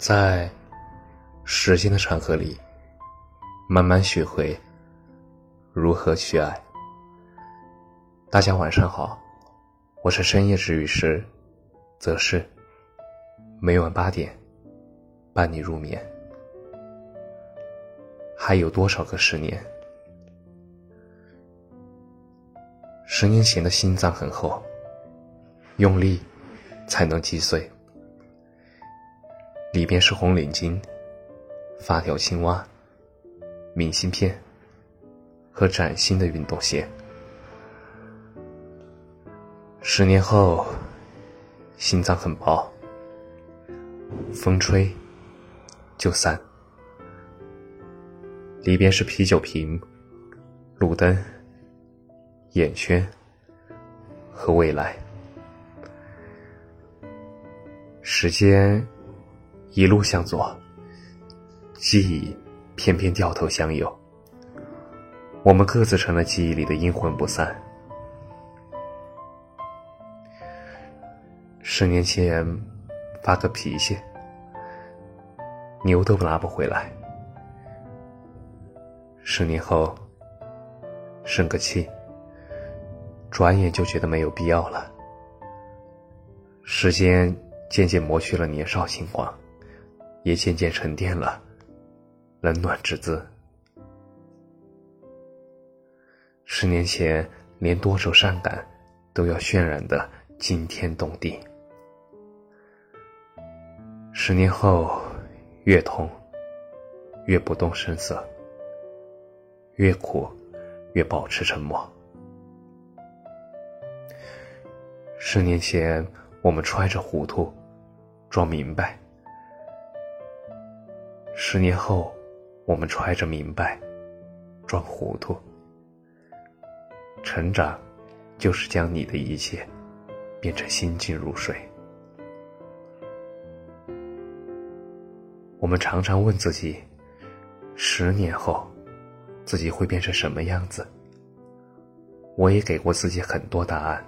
在时间的长河里，慢慢学会如何去爱。大家晚上好，我是深夜治愈师则是每晚八点伴你入眠。还有多少个十年？十年前的心脏很厚，用力才能击碎。里边是红领巾、发条青蛙、明信片和崭新的运动鞋。十年后，心脏很薄，风吹就散。里边是啤酒瓶、路灯、眼圈和未来。时间。一路向左，记忆偏偏掉头向右。我们各自成了记忆里的阴魂不散。十年前发个脾气，牛都拉不回来；十年后生个气，转眼就觉得没有必要了。时间渐渐磨去了年少轻狂。也渐渐沉淀了冷暖之姿。十年前，连多愁善感都要渲染的惊天动地；十年后，越痛越不动声色，越苦越保持沉默。十年前，我们揣着糊涂装明白。十年后，我们揣着明白，装糊涂。成长，就是将你的一切变成心静如水。我们常常问自己：十年后，自己会变成什么样子？我也给过自己很多答案，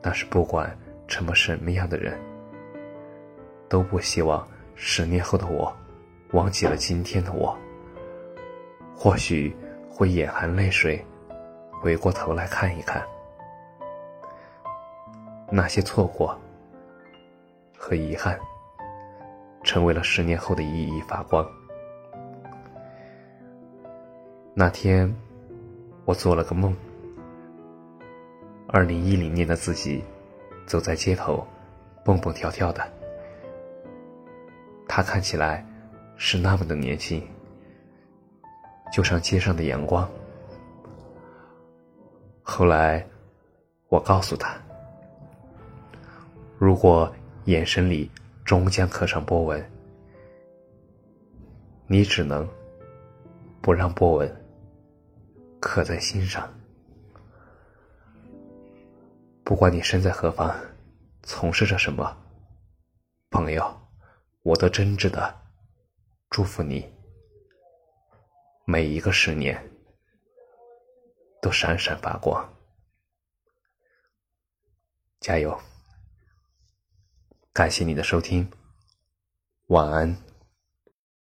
但是不管成为什么样的人，都不希望十年后的我。忘记了今天的我，或许会眼含泪水，回过头来看一看那些错过和遗憾，成为了十年后的熠熠发光。那天，我做了个梦，二零一零年的自己，走在街头，蹦蹦跳跳的，他看起来。是那么的年轻，就像街上的阳光。后来，我告诉他，如果眼神里终将刻上波纹，你只能不让波纹刻在心上。不管你身在何方，从事着什么，朋友，我都真挚的。祝福你，每一个十年都闪闪发光，加油！感谢你的收听，晚安。